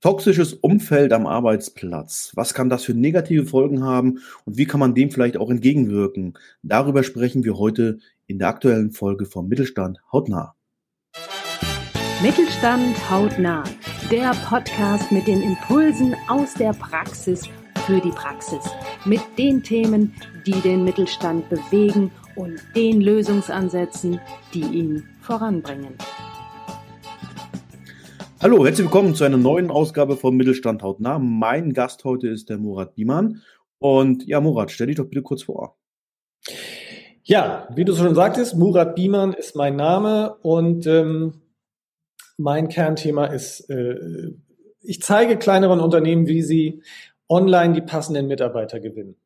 Toxisches Umfeld am Arbeitsplatz. Was kann das für negative Folgen haben und wie kann man dem vielleicht auch entgegenwirken? Darüber sprechen wir heute in der aktuellen Folge vom Mittelstand hautnah. Mittelstand hautnah, der Podcast mit den Impulsen aus der Praxis für die Praxis, mit den Themen, die den Mittelstand bewegen und den Lösungsansätzen, die ihn voranbringen. Hallo, herzlich willkommen zu einer neuen Ausgabe von Mittelstand hautnah. Mein Gast heute ist der Murat Biemann. Und ja, Murat, stell dich doch bitte kurz vor. Ja, wie du schon sagtest, Murat Biemann ist mein Name und ähm, mein Kernthema ist, äh, ich zeige kleineren Unternehmen, wie sie online die passenden Mitarbeiter gewinnen.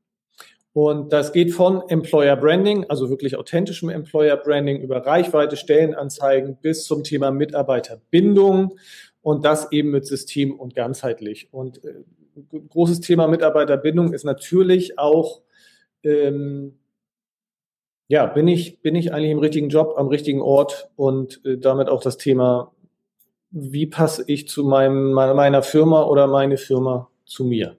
Und das geht von Employer Branding, also wirklich authentischem Employer Branding über Reichweite, Stellenanzeigen bis zum Thema Mitarbeiterbindung und das eben mit System und ganzheitlich. Und äh, großes Thema Mitarbeiterbindung ist natürlich auch, ähm, ja, bin ich, bin ich eigentlich im richtigen Job, am richtigen Ort und äh, damit auch das Thema, wie passe ich zu meinem, meiner Firma oder meine Firma zu mir.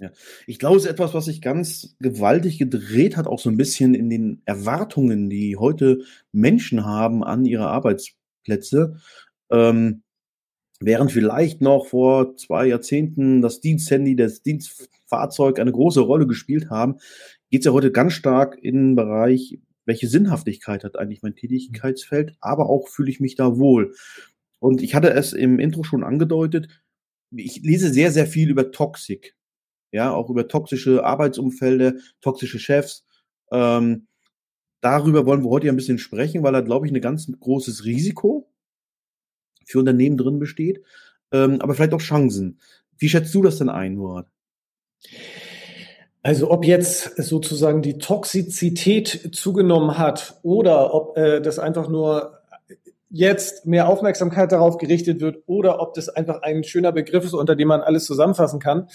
Ja. Ich glaube, es ist etwas, was sich ganz gewaltig gedreht hat, auch so ein bisschen in den Erwartungen, die heute Menschen haben an ihre Arbeitsplätze. Ähm, während vielleicht noch vor zwei Jahrzehnten das Diensthandy, das Dienstfahrzeug eine große Rolle gespielt haben, geht es ja heute ganz stark in den Bereich, welche Sinnhaftigkeit hat eigentlich mein Tätigkeitsfeld, aber auch fühle ich mich da wohl. Und ich hatte es im Intro schon angedeutet, ich lese sehr, sehr viel über Toxik ja, auch über toxische Arbeitsumfelder, toxische Chefs. Ähm, darüber wollen wir heute ja ein bisschen sprechen, weil da, glaube ich, ein ganz großes Risiko für Unternehmen drin besteht, ähm, aber vielleicht auch Chancen. Wie schätzt du das denn ein, Murat? Also ob jetzt sozusagen die Toxizität zugenommen hat oder ob äh, das einfach nur jetzt mehr Aufmerksamkeit darauf gerichtet wird oder ob das einfach ein schöner Begriff ist, unter dem man alles zusammenfassen kann,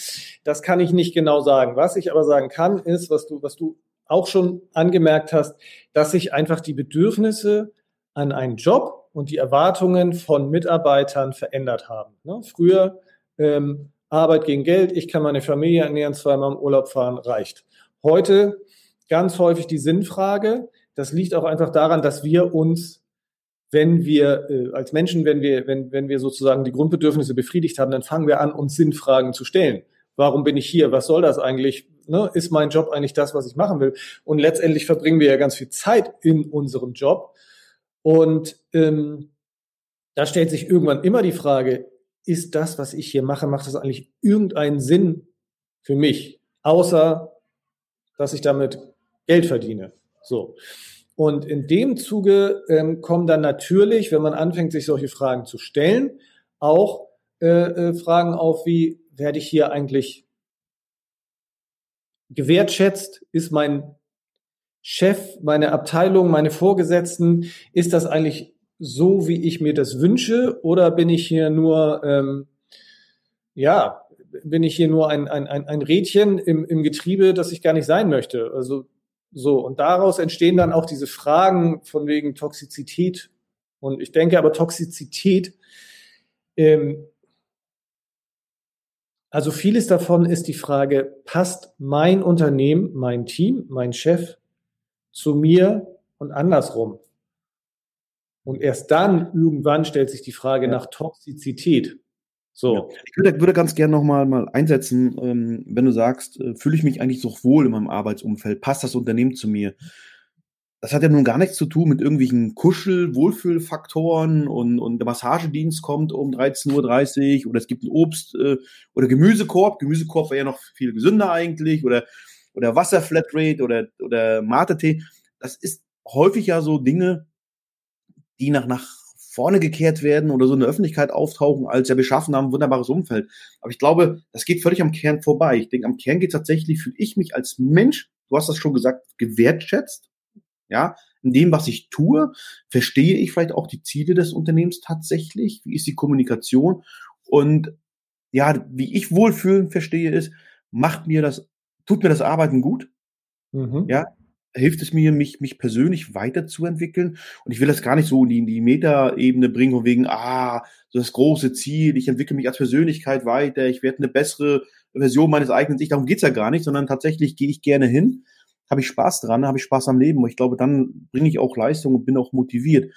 das kann ich nicht genau sagen. Was ich aber sagen kann, ist, was du, was du auch schon angemerkt hast, dass sich einfach die Bedürfnisse an einen Job und die Erwartungen von Mitarbeitern verändert haben. Ne? Früher ähm, Arbeit gegen Geld, ich kann meine Familie ernähren, zweimal im Urlaub fahren, reicht. Heute ganz häufig die Sinnfrage. Das liegt auch einfach daran, dass wir uns wenn wir äh, als Menschen, wenn wir, wenn, wenn wir sozusagen die Grundbedürfnisse befriedigt haben, dann fangen wir an, uns Sinnfragen zu stellen. Warum bin ich hier? Was soll das eigentlich? Ne? Ist mein Job eigentlich das, was ich machen will? Und letztendlich verbringen wir ja ganz viel Zeit in unserem Job. Und ähm, da stellt sich irgendwann immer die Frage, ist das, was ich hier mache, macht das eigentlich irgendeinen Sinn für mich? Außer, dass ich damit Geld verdiene. So. Und in dem Zuge ähm, kommen dann natürlich, wenn man anfängt, sich solche Fragen zu stellen, auch äh, äh, Fragen auf, wie werde ich hier eigentlich gewertschätzt? Ist mein Chef, meine Abteilung, meine Vorgesetzten, ist das eigentlich so, wie ich mir das wünsche? Oder bin ich hier nur, ähm, ja, bin ich hier nur ein, ein, ein Rädchen im, im Getriebe, das ich gar nicht sein möchte? Also so, und daraus entstehen dann auch diese Fragen von wegen Toxizität. Und ich denke aber Toxizität, ähm, also vieles davon ist die Frage, passt mein Unternehmen, mein Team, mein Chef zu mir und andersrum? Und erst dann irgendwann stellt sich die Frage ja. nach Toxizität. So. Ich würde, würde ganz gerne nochmal mal einsetzen, ähm, wenn du sagst, äh, fühle ich mich eigentlich so wohl in meinem Arbeitsumfeld, passt das Unternehmen zu mir? Das hat ja nun gar nichts zu tun mit irgendwelchen Kuschel-Wohlfühlfaktoren und, und der Massagedienst kommt um 13.30 Uhr oder es gibt einen Obst- äh, oder Gemüsekorb. Gemüsekorb wäre ja noch viel gesünder eigentlich oder, oder Wasserflatrate oder, oder Mate-Tee. Das ist häufig ja so Dinge, die nach, nach vorne gekehrt werden oder so in der Öffentlichkeit auftauchen als ja, wir schaffen haben ein wunderbares Umfeld. Aber ich glaube, das geht völlig am Kern vorbei. Ich denke, am Kern geht tatsächlich, fühle ich mich als Mensch, du hast das schon gesagt, gewertschätzt. Ja, in dem, was ich tue, verstehe ich vielleicht auch die Ziele des Unternehmens tatsächlich. Wie ist die Kommunikation? Und ja, wie ich wohlfühlen verstehe, ist, macht mir das, tut mir das Arbeiten gut? Mhm. Ja, hilft es mir, mich, mich persönlich weiterzuentwickeln. Und ich will das gar nicht so in die, in die Meta-Ebene bringen, von wegen, ah, so das große Ziel, ich entwickle mich als Persönlichkeit weiter, ich werde eine bessere Version meines eigenen Ich. Darum geht's ja gar nicht, sondern tatsächlich gehe ich gerne hin, habe ich Spaß dran, habe ich Spaß am Leben. Und ich glaube, dann bringe ich auch Leistung und bin auch motiviert.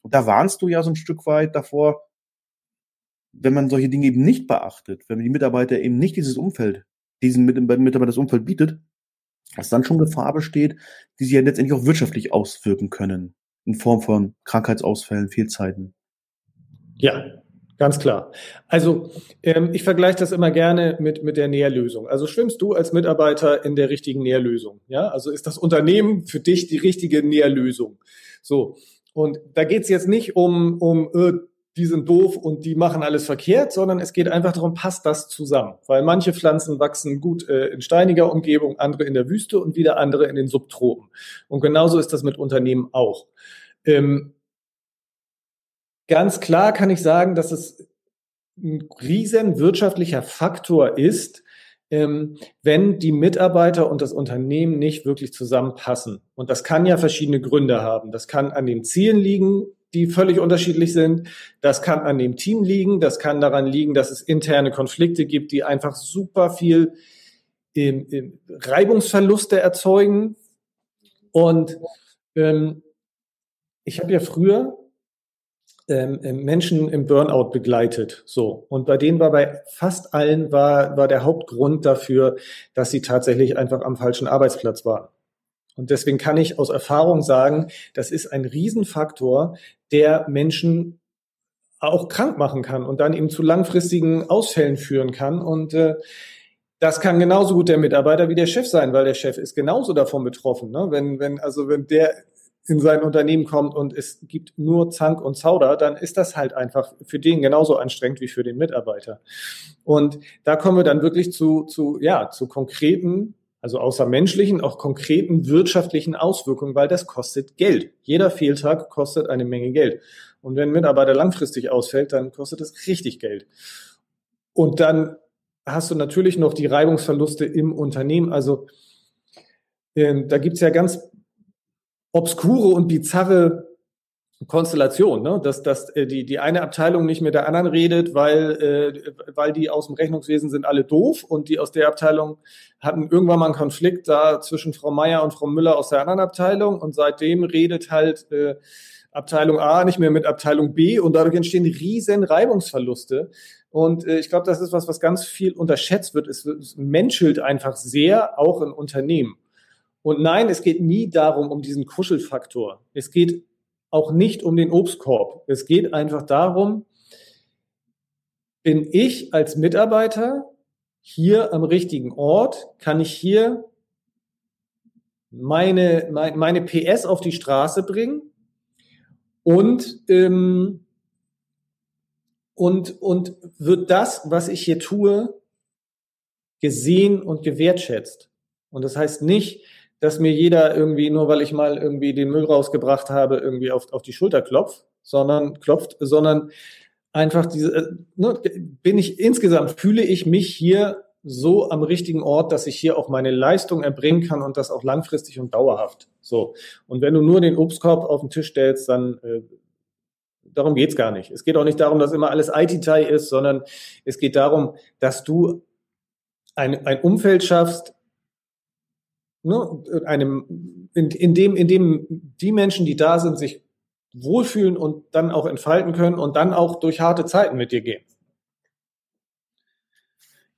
Und da warnst du ja so ein Stück weit davor, wenn man solche Dinge eben nicht beachtet, wenn die Mitarbeiter eben nicht dieses Umfeld, diesen Mitarbeiter das Umfeld bietet, dass dann schon Gefahr besteht, die sich ja letztendlich auch wirtschaftlich auswirken können. In Form von Krankheitsausfällen, Fehlzeiten. Ja, ganz klar. Also ähm, ich vergleiche das immer gerne mit, mit der Nährlösung. Also schwimmst du als Mitarbeiter in der richtigen Nährlösung. Ja, also ist das Unternehmen für dich die richtige Nährlösung. So. Und da geht's jetzt nicht um, um äh, die sind doof und die machen alles verkehrt, sondern es geht einfach darum, passt das zusammen. Weil manche Pflanzen wachsen gut äh, in steiniger Umgebung, andere in der Wüste und wieder andere in den Subtropen. Und genauso ist das mit Unternehmen auch. Ähm, ganz klar kann ich sagen, dass es ein riesen wirtschaftlicher Faktor ist, ähm, wenn die Mitarbeiter und das Unternehmen nicht wirklich zusammenpassen. Und das kann ja verschiedene Gründe haben. Das kann an den Zielen liegen, die völlig unterschiedlich sind. Das kann an dem Team liegen, das kann daran liegen, dass es interne Konflikte gibt, die einfach super viel ähm, ähm, Reibungsverluste erzeugen. Und ähm, ich habe ja früher ähm, Menschen im Burnout begleitet, so und bei denen war bei fast allen war war der Hauptgrund dafür, dass sie tatsächlich einfach am falschen Arbeitsplatz waren. Und deswegen kann ich aus Erfahrung sagen, das ist ein Riesenfaktor, der Menschen auch krank machen kann und dann eben zu langfristigen Ausfällen führen kann. Und äh, das kann genauso gut der Mitarbeiter wie der Chef sein, weil der Chef ist genauso davon betroffen. Ne? Wenn, wenn, also wenn der in sein Unternehmen kommt und es gibt nur Zank und Zauder, dann ist das halt einfach für den genauso anstrengend wie für den Mitarbeiter. Und da kommen wir dann wirklich zu, zu, ja, zu konkreten also außer menschlichen, auch konkreten wirtschaftlichen Auswirkungen, weil das kostet Geld. Jeder Fehltag kostet eine Menge Geld. Und wenn ein Mitarbeiter langfristig ausfällt, dann kostet es richtig Geld. Und dann hast du natürlich noch die Reibungsverluste im Unternehmen. Also äh, da gibt's ja ganz obskure und bizarre Konstellation, ne? dass, dass äh, die, die eine Abteilung nicht mit der anderen redet, weil, äh, weil die aus dem Rechnungswesen sind alle doof und die aus der Abteilung hatten irgendwann mal einen Konflikt da zwischen Frau Meier und Frau Müller aus der anderen Abteilung und seitdem redet halt äh, Abteilung A nicht mehr mit Abteilung B und dadurch entstehen riesen Reibungsverluste. Und äh, ich glaube, das ist was, was ganz viel unterschätzt wird. Es, es menschelt einfach sehr, auch in Unternehmen. Und nein, es geht nie darum, um diesen Kuschelfaktor. Es geht auch nicht um den Obstkorb. Es geht einfach darum, bin ich als Mitarbeiter hier am richtigen Ort? Kann ich hier meine, meine, meine PS auf die Straße bringen? Und, ähm, und, und wird das, was ich hier tue, gesehen und gewertschätzt? Und das heißt nicht, dass mir jeder irgendwie, nur weil ich mal irgendwie den Müll rausgebracht habe, irgendwie auf, auf die Schulter klopft, sondern klopft, sondern einfach diese, äh, ne, bin ich insgesamt, fühle ich mich hier so am richtigen Ort, dass ich hier auch meine Leistung erbringen kann und das auch langfristig und dauerhaft. So. Und wenn du nur den Obstkorb auf den Tisch stellst, dann äh, darum geht's gar nicht. Es geht auch nicht darum, dass immer alles IT-Tai ist, sondern es geht darum, dass du ein, ein Umfeld schaffst, ne, einem, in, in, dem, in dem die Menschen, die da sind, sich wohlfühlen und dann auch entfalten können und dann auch durch harte Zeiten mit dir gehen.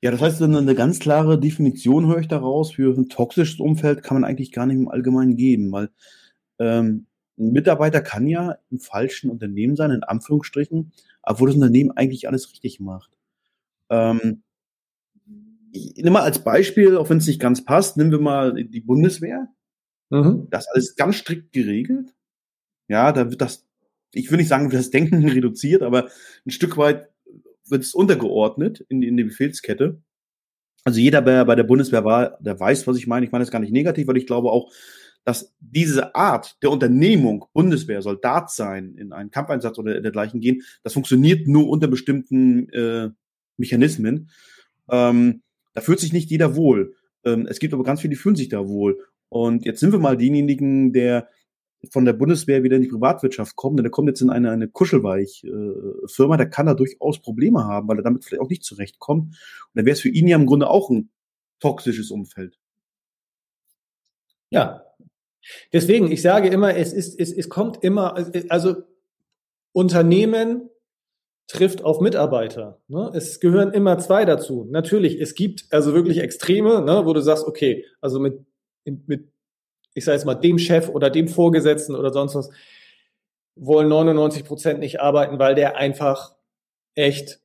Ja, das heißt, eine ganz klare Definition höre ich daraus für ein toxisches Umfeld kann man eigentlich gar nicht im Allgemeinen geben, weil ähm, ein Mitarbeiter kann ja im falschen Unternehmen sein, in Anführungsstrichen, obwohl das Unternehmen eigentlich alles richtig macht. Ähm, ich nehme mal als Beispiel, auch wenn es nicht ganz passt, nehmen wir mal die Bundeswehr. Mhm. Das ist alles ganz strikt geregelt. Ja, da wird das, ich will nicht sagen, wird das Denken reduziert, aber ein Stück weit wird es untergeordnet in die, in die Befehlskette. Also jeder, der bei der Bundeswehr war, der weiß, was ich meine. Ich meine das gar nicht negativ, weil ich glaube auch, dass diese Art der Unternehmung, Bundeswehr, Soldat sein, in einen Kampfeinsatz oder dergleichen gehen, das funktioniert nur unter bestimmten äh, Mechanismen. Ähm, da fühlt sich nicht jeder wohl. Ähm, es gibt aber ganz viele, die fühlen sich da wohl. Und jetzt sind wir mal diejenigen, der von der Bundeswehr wieder in die Privatwirtschaft kommt, der kommt jetzt in eine, eine Kuschelweich-Firma, der kann da durchaus Probleme haben, weil er damit vielleicht auch nicht zurechtkommt. Und dann wäre es für ihn ja im Grunde auch ein toxisches Umfeld. Ja. Deswegen, ich sage immer, es ist, es, es kommt immer, also Unternehmen trifft auf Mitarbeiter. Ne? Es gehören immer zwei dazu. Natürlich, es gibt also wirklich Extreme, ne, wo du sagst, okay, also mit, mit ich sage jetzt mal, dem Chef oder dem Vorgesetzten oder sonst was, wollen 99 Prozent nicht arbeiten, weil der einfach echt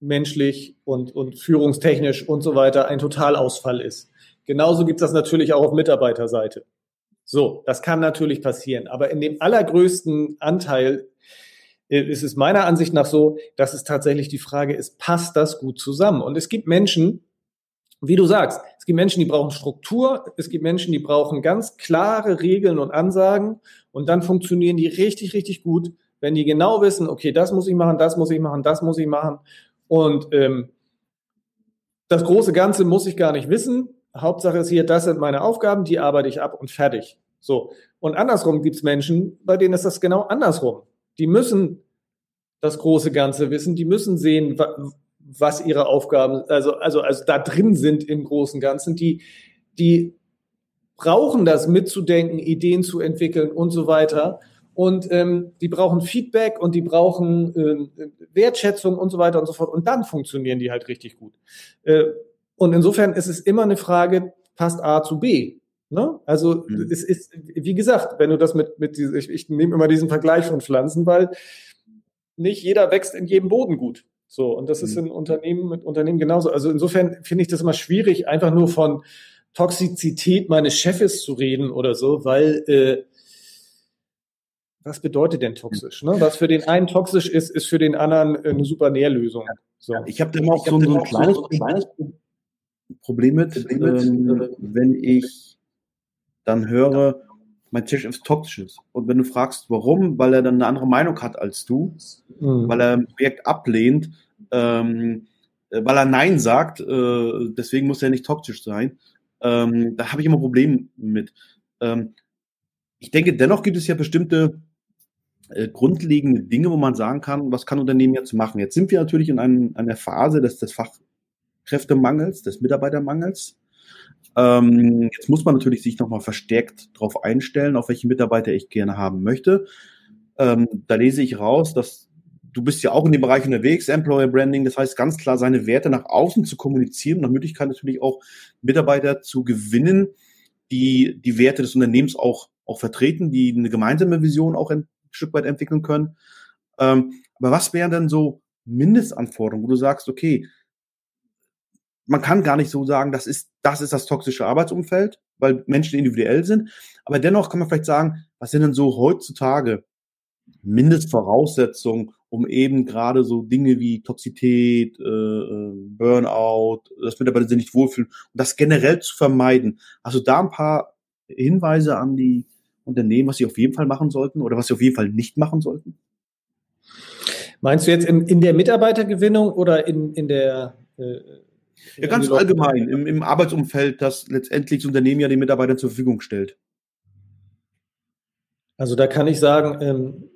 menschlich und, und führungstechnisch und so weiter ein Totalausfall ist. Genauso gibt es das natürlich auch auf Mitarbeiterseite. So, das kann natürlich passieren. Aber in dem allergrößten Anteil äh, ist es meiner Ansicht nach so, dass es tatsächlich die Frage ist, passt das gut zusammen? Und es gibt Menschen, wie du sagst, es gibt Menschen, die brauchen Struktur, es gibt Menschen, die brauchen ganz klare Regeln und Ansagen und dann funktionieren die richtig, richtig gut, wenn die genau wissen, okay, das muss ich machen, das muss ich machen, das muss ich machen und ähm, das große Ganze muss ich gar nicht wissen. Hauptsache ist hier, das sind meine Aufgaben, die arbeite ich ab und fertig. So. Und andersrum gibt es Menschen, bei denen ist das genau andersrum. Die müssen das große Ganze wissen, die müssen sehen, was ihre Aufgaben, also, also, also da drin sind im Großen Ganzen, die, die brauchen das mitzudenken, Ideen zu entwickeln und so weiter. Und ähm, die brauchen Feedback und die brauchen ähm, Wertschätzung und so weiter und so fort. Und dann funktionieren die halt richtig gut. Äh, und insofern ist es immer eine Frage, passt A zu B. Ne? Also mhm. es ist, wie gesagt, wenn du das mit, mit diese, ich, ich nehme immer diesen Vergleich von Pflanzen, weil nicht jeder wächst in jedem Boden gut. So, und das ist mhm. in Unternehmen mit Unternehmen genauso. Also insofern finde ich das immer schwierig, einfach nur von Toxizität meines Chefes zu reden oder so, weil äh, was bedeutet denn toxisch? Ne? Was für den einen toxisch ist, ist für den anderen eine super Nährlösung. So. Ich habe da auch so, so, ein kleines, so ein kleines Problem mit, ähm, wenn ich dann höre, mein Chef ist toxisch. Und wenn du fragst, warum, weil er dann eine andere Meinung hat als du, mhm. weil er ein Projekt ablehnt, ähm, äh, weil er Nein sagt, äh, deswegen muss er nicht toxisch sein, ähm, da habe ich immer ein Problem mit. Ähm, ich denke, dennoch gibt es ja bestimmte äh, grundlegende Dinge, wo man sagen kann, was kann Unternehmen jetzt machen? Jetzt sind wir natürlich in einem, einer Phase des, des Fachkräftemangels, des Mitarbeitermangels. Ähm, jetzt muss man natürlich sich nochmal verstärkt darauf einstellen, auf welche Mitarbeiter ich gerne haben möchte. Ähm, da lese ich raus, dass du bist ja auch in dem Bereich unterwegs, Employer Branding, das heißt ganz klar, seine Werte nach außen zu kommunizieren, nach Möglichkeit natürlich auch Mitarbeiter zu gewinnen, die die Werte des Unternehmens auch, auch vertreten, die eine gemeinsame Vision auch ein Stück weit entwickeln können. Ähm, aber was wären denn so Mindestanforderungen, wo du sagst, okay, man kann gar nicht so sagen, das ist, das ist das toxische Arbeitsumfeld, weil Menschen individuell sind. Aber dennoch kann man vielleicht sagen, was sind denn so heutzutage Mindestvoraussetzungen, um eben gerade so Dinge wie Toxität, äh, äh Burnout, dass Mitarbeiter sich nicht wohlfühlen und das generell zu vermeiden. Also da ein paar Hinweise an die Unternehmen, was sie auf jeden Fall machen sollten oder was sie auf jeden Fall nicht machen sollten? Meinst du jetzt in, in der Mitarbeitergewinnung oder in, in der äh, ja, ganz allgemein, im, im Arbeitsumfeld, das letztendlich das Unternehmen ja den Mitarbeitern zur Verfügung stellt. Also da kann ich sagen, ähm,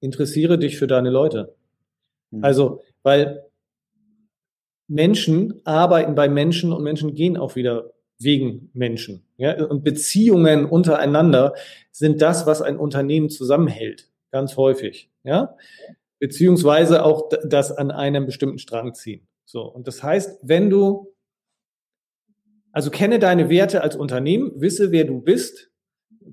interessiere dich für deine Leute. Hm. Also, weil Menschen arbeiten bei Menschen und Menschen gehen auch wieder wegen Menschen. Ja? Und Beziehungen untereinander sind das, was ein Unternehmen zusammenhält, ganz häufig. Ja? Beziehungsweise auch das an einem bestimmten Strang ziehen. So, und das heißt, wenn du, also kenne deine Werte als Unternehmen, wisse, wer du bist,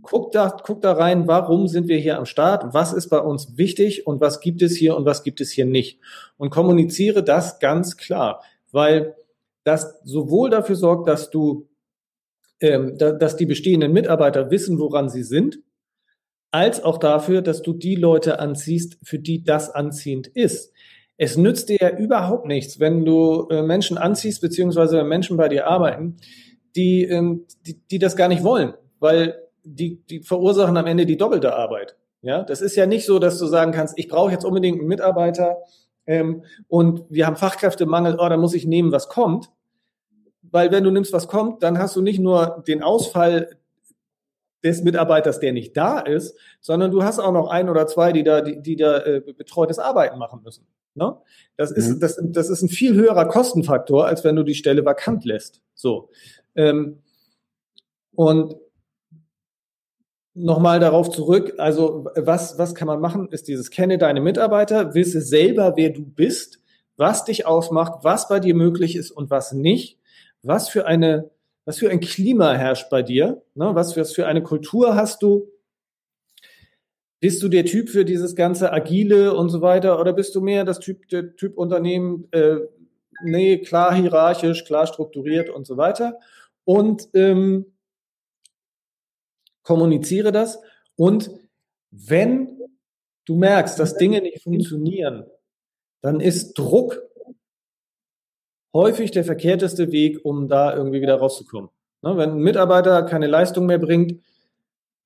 guck da, guck da rein, warum sind wir hier am Start, was ist bei uns wichtig und was gibt es hier und was gibt es hier nicht. Und kommuniziere das ganz klar, weil das sowohl dafür sorgt, dass du, ähm, da, dass die bestehenden Mitarbeiter wissen, woran sie sind, als auch dafür, dass du die Leute anziehst, für die das anziehend ist. Es nützt dir ja überhaupt nichts, wenn du äh, Menschen anziehst, beziehungsweise Menschen bei dir arbeiten, die, ähm, die, die das gar nicht wollen, weil die, die verursachen am Ende die doppelte Arbeit. Ja, das ist ja nicht so, dass du sagen kannst, ich brauche jetzt unbedingt einen Mitarbeiter ähm, und wir haben Fachkräftemangel, oh, da muss ich nehmen, was kommt. Weil wenn du nimmst, was kommt, dann hast du nicht nur den Ausfall des Mitarbeiters, der nicht da ist, sondern du hast auch noch ein oder zwei, die da, die, die da äh, betreutes Arbeiten machen müssen. Ne? Das, ist, mhm. das, das ist ein viel höherer Kostenfaktor, als wenn du die Stelle vakant lässt. So. Ähm, und nochmal darauf zurück, also was, was kann man machen, ist dieses kenne deine Mitarbeiter, wisse selber, wer du bist, was dich ausmacht, was bei dir möglich ist und was nicht, was für eine, was für ein Klima herrscht bei dir, ne? was, was für eine Kultur hast du, bist du der Typ für dieses ganze Agile und so weiter oder bist du mehr das Typ, der Typ Unternehmen, äh, nee, klar hierarchisch, klar strukturiert und so weiter und ähm, kommuniziere das und wenn du merkst, dass Dinge nicht funktionieren, dann ist Druck häufig der verkehrteste Weg, um da irgendwie wieder rauszukommen. Ne, wenn ein Mitarbeiter keine Leistung mehr bringt,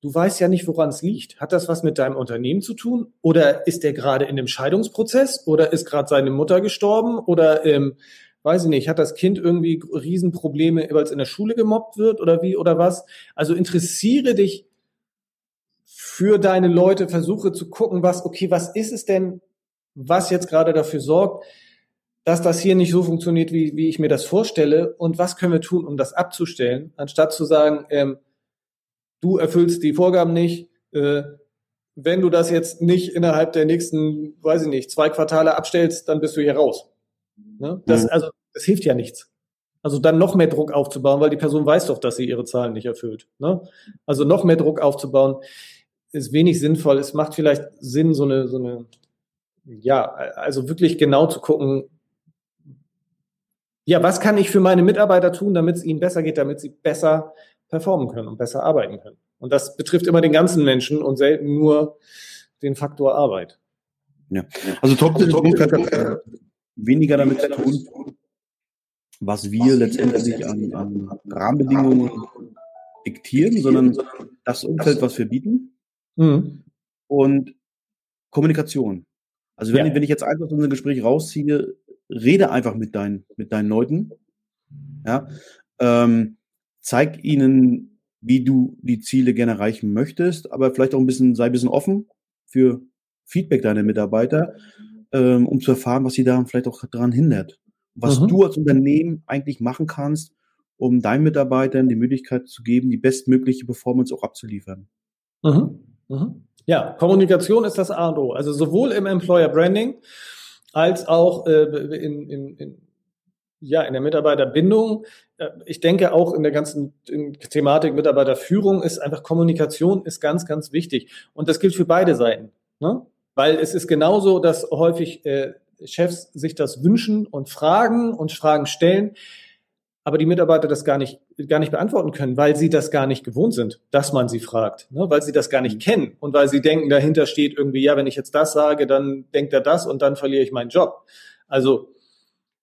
du weißt ja nicht, woran es liegt. Hat das was mit deinem Unternehmen zu tun? Oder ist der gerade in einem Scheidungsprozess? Oder ist gerade seine Mutter gestorben? Oder ähm, weiß ich nicht, hat das Kind irgendwie Riesenprobleme, weil es in der Schule gemobbt wird oder wie oder was? Also interessiere dich für deine Leute, versuche zu gucken, was, okay, was ist es denn, was jetzt gerade dafür sorgt, dass das hier nicht so funktioniert, wie, wie ich mir das vorstelle und was können wir tun, um das abzustellen, anstatt zu sagen, ähm, du erfüllst die Vorgaben nicht, äh, wenn du das jetzt nicht innerhalb der nächsten, weiß ich nicht, zwei Quartale abstellst, dann bist du hier raus. Ne? Das, mhm. also, das hilft ja nichts. Also dann noch mehr Druck aufzubauen, weil die Person weiß doch, dass sie ihre Zahlen nicht erfüllt. Ne? Also noch mehr Druck aufzubauen, ist wenig sinnvoll. Es macht vielleicht Sinn, so eine, so eine, ja, also wirklich genau zu gucken, ja, was kann ich für meine Mitarbeiter tun, damit es ihnen besser geht, damit sie besser performen können und besser arbeiten können. Und das betrifft immer den ganzen Menschen und selten nur den Faktor Arbeit. Ja, also toxische Druck hat weniger damit zu tun, was wir letztendlich an, an Rahmenbedingungen diktieren, sondern das Umfeld, was wir bieten. Mhm. Und Kommunikation. Also wenn, ja. wenn ich jetzt einfach so ein Gespräch rausziehe, rede einfach mit deinen, mit deinen Leuten. Ja. Ähm, zeig ihnen, wie du die Ziele gerne erreichen möchtest, aber vielleicht auch ein bisschen, sei ein bisschen offen für Feedback deiner Mitarbeiter, ähm, um zu erfahren, was sie daran vielleicht auch daran hindert. Was mhm. du als Unternehmen eigentlich machen kannst, um deinen Mitarbeitern die Möglichkeit zu geben, die bestmögliche Performance auch abzuliefern. Mhm. Mhm. Ja, Kommunikation ist das A und O. Also sowohl im Employer Branding als auch äh, in, in, in, ja, in der Mitarbeiterbindung. Äh, ich denke auch in der ganzen Thematik Mitarbeiterführung ist einfach Kommunikation ist ganz, ganz wichtig. Und das gilt für beide Seiten. Ne? Weil es ist genauso, dass häufig äh, Chefs sich das wünschen und fragen und Fragen stellen aber die Mitarbeiter das gar nicht, gar nicht beantworten können, weil sie das gar nicht gewohnt sind, dass man sie fragt, ne? weil sie das gar nicht mhm. kennen und weil sie denken, dahinter steht irgendwie, ja, wenn ich jetzt das sage, dann denkt er das und dann verliere ich meinen Job. Also,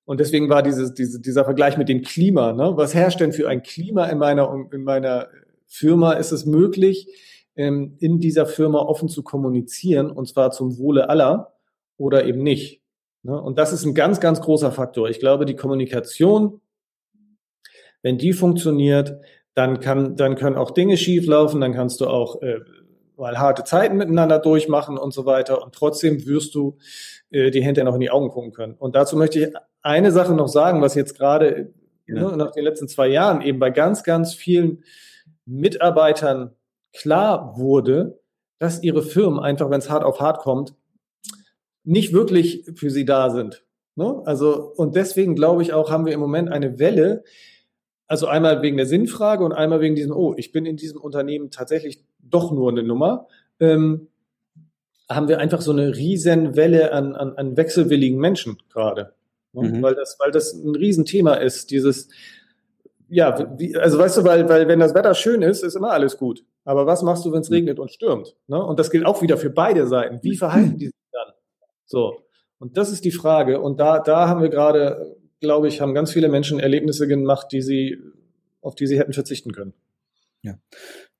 und deswegen war dieses, diese, dieser Vergleich mit dem Klima, ne? was herrscht denn für ein Klima in meiner, in meiner Firma? Ist es möglich, ähm, in dieser Firma offen zu kommunizieren und zwar zum Wohle aller oder eben nicht? Ne? Und das ist ein ganz, ganz großer Faktor. Ich glaube, die Kommunikation wenn die funktioniert, dann kann, dann können auch Dinge schieflaufen, dann kannst du auch äh, mal harte Zeiten miteinander durchmachen und so weiter. Und trotzdem wirst du äh, die hinterher noch in die Augen gucken können. Und dazu möchte ich eine Sache noch sagen, was jetzt gerade ja. ne, nach den letzten zwei Jahren eben bei ganz, ganz vielen Mitarbeitern klar wurde, dass ihre Firmen einfach, wenn es hart auf hart kommt, nicht wirklich für sie da sind. Ne? Also, und deswegen glaube ich auch, haben wir im Moment eine Welle, also einmal wegen der Sinnfrage und einmal wegen diesem, oh, ich bin in diesem Unternehmen tatsächlich doch nur eine Nummer. Ähm, haben wir einfach so eine riesen Welle an, an, an wechselwilligen Menschen gerade. Ne? Mhm. Weil, das, weil das ein Riesenthema ist, dieses, ja, wie, also weißt du, weil, weil wenn das Wetter schön ist, ist immer alles gut. Aber was machst du, wenn es mhm. regnet und stürmt? Ne? Und das gilt auch wieder für beide Seiten. Wie verhalten die sich dann? So. Und das ist die Frage. Und da, da haben wir gerade glaube ich, haben ganz viele Menschen Erlebnisse gemacht, die sie, auf die sie hätten verzichten können. Ja.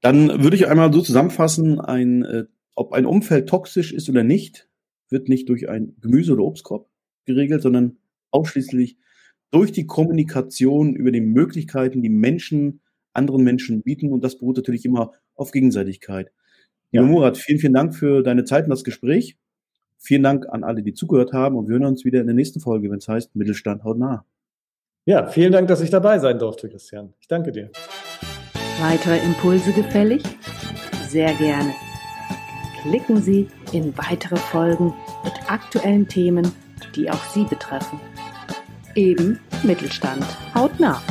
Dann würde ich einmal so zusammenfassen, ein, äh, ob ein Umfeld toxisch ist oder nicht, wird nicht durch ein Gemüse- oder Obstkorb geregelt, sondern ausschließlich durch die Kommunikation über die Möglichkeiten, die Menschen anderen Menschen bieten. Und das beruht natürlich immer auf Gegenseitigkeit. Lieber ja. Murat, vielen, vielen Dank für deine Zeit und das Gespräch. Vielen Dank an alle, die zugehört haben und wir hören uns wieder in der nächsten Folge, wenn es heißt Mittelstand haut nah. Ja, vielen Dank, dass ich dabei sein durfte, Christian. Ich danke dir. Weitere Impulse gefällig? Sehr gerne. Klicken Sie in weitere Folgen mit aktuellen Themen, die auch Sie betreffen. Eben Mittelstand haut nah.